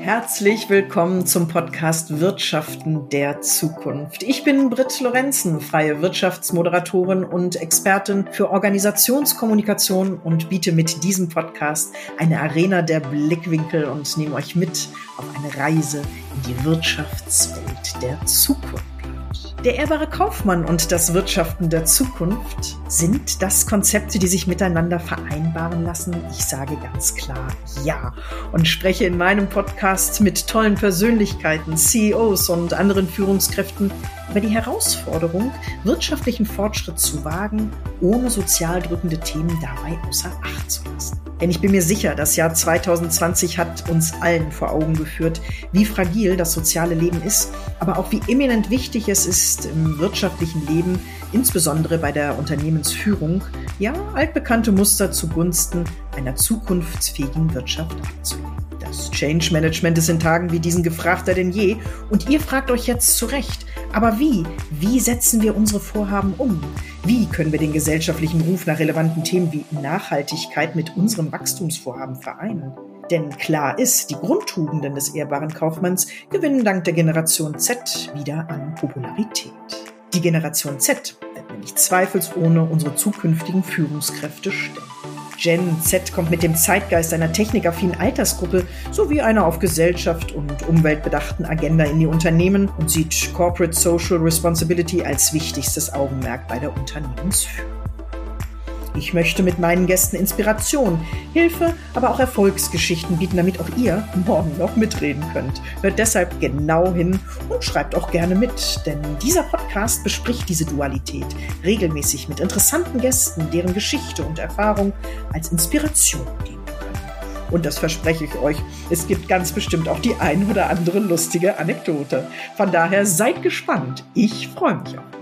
Herzlich willkommen zum Podcast Wirtschaften der Zukunft. Ich bin Britt Lorenzen, freie Wirtschaftsmoderatorin und Expertin für Organisationskommunikation und biete mit diesem Podcast eine Arena der Blickwinkel und nehme euch mit auf eine Reise in die Wirtschaftswelt der Zukunft. Der ehrbare Kaufmann und das Wirtschaften der Zukunft sind das Konzepte, die sich miteinander vereinbaren lassen. Ich sage ganz klar ja und spreche in meinem Podcast mit tollen Persönlichkeiten, CEOs und anderen Führungskräften über die Herausforderung, wirtschaftlichen Fortschritt zu wagen, ohne sozial drückende Themen dabei außer Acht zu lassen. Denn ich bin mir sicher, das Jahr 2020 hat uns allen vor Augen geführt, wie fragil das soziale Leben ist, aber auch wie eminent wichtig es ist, im wirtschaftlichen Leben, insbesondere bei der Unternehmensführung, ja, altbekannte Muster zugunsten einer zukunftsfähigen Wirtschaft abzulegen. Das Change Management ist in Tagen wie diesen gefragter denn je und ihr fragt euch jetzt zu Recht, aber wie? Wie setzen wir unsere Vorhaben um? Wie können wir den gesellschaftlichen Ruf nach relevanten Themen wie Nachhaltigkeit mit unserem Wachstumsvorhaben vereinen? Denn klar ist, die Grundtugenden des ehrbaren Kaufmanns gewinnen dank der Generation Z wieder an Popularität. Die Generation Z wird nämlich zweifelsohne unsere zukünftigen Führungskräfte stellen. Gen Z kommt mit dem Zeitgeist einer technikaffinen Altersgruppe sowie einer auf Gesellschaft und Umwelt bedachten Agenda in die Unternehmen und sieht Corporate Social Responsibility als wichtigstes Augenmerk bei der Unternehmensführung. Ich möchte mit meinen Gästen Inspiration, Hilfe, aber auch Erfolgsgeschichten bieten, damit auch ihr morgen noch mitreden könnt. Hört deshalb genau hin und schreibt auch gerne mit, denn dieser Podcast bespricht diese Dualität regelmäßig mit interessanten Gästen, deren Geschichte und Erfahrung als Inspiration dienen können. Und das verspreche ich euch, es gibt ganz bestimmt auch die ein oder andere lustige Anekdote. Von daher seid gespannt. Ich freue mich auf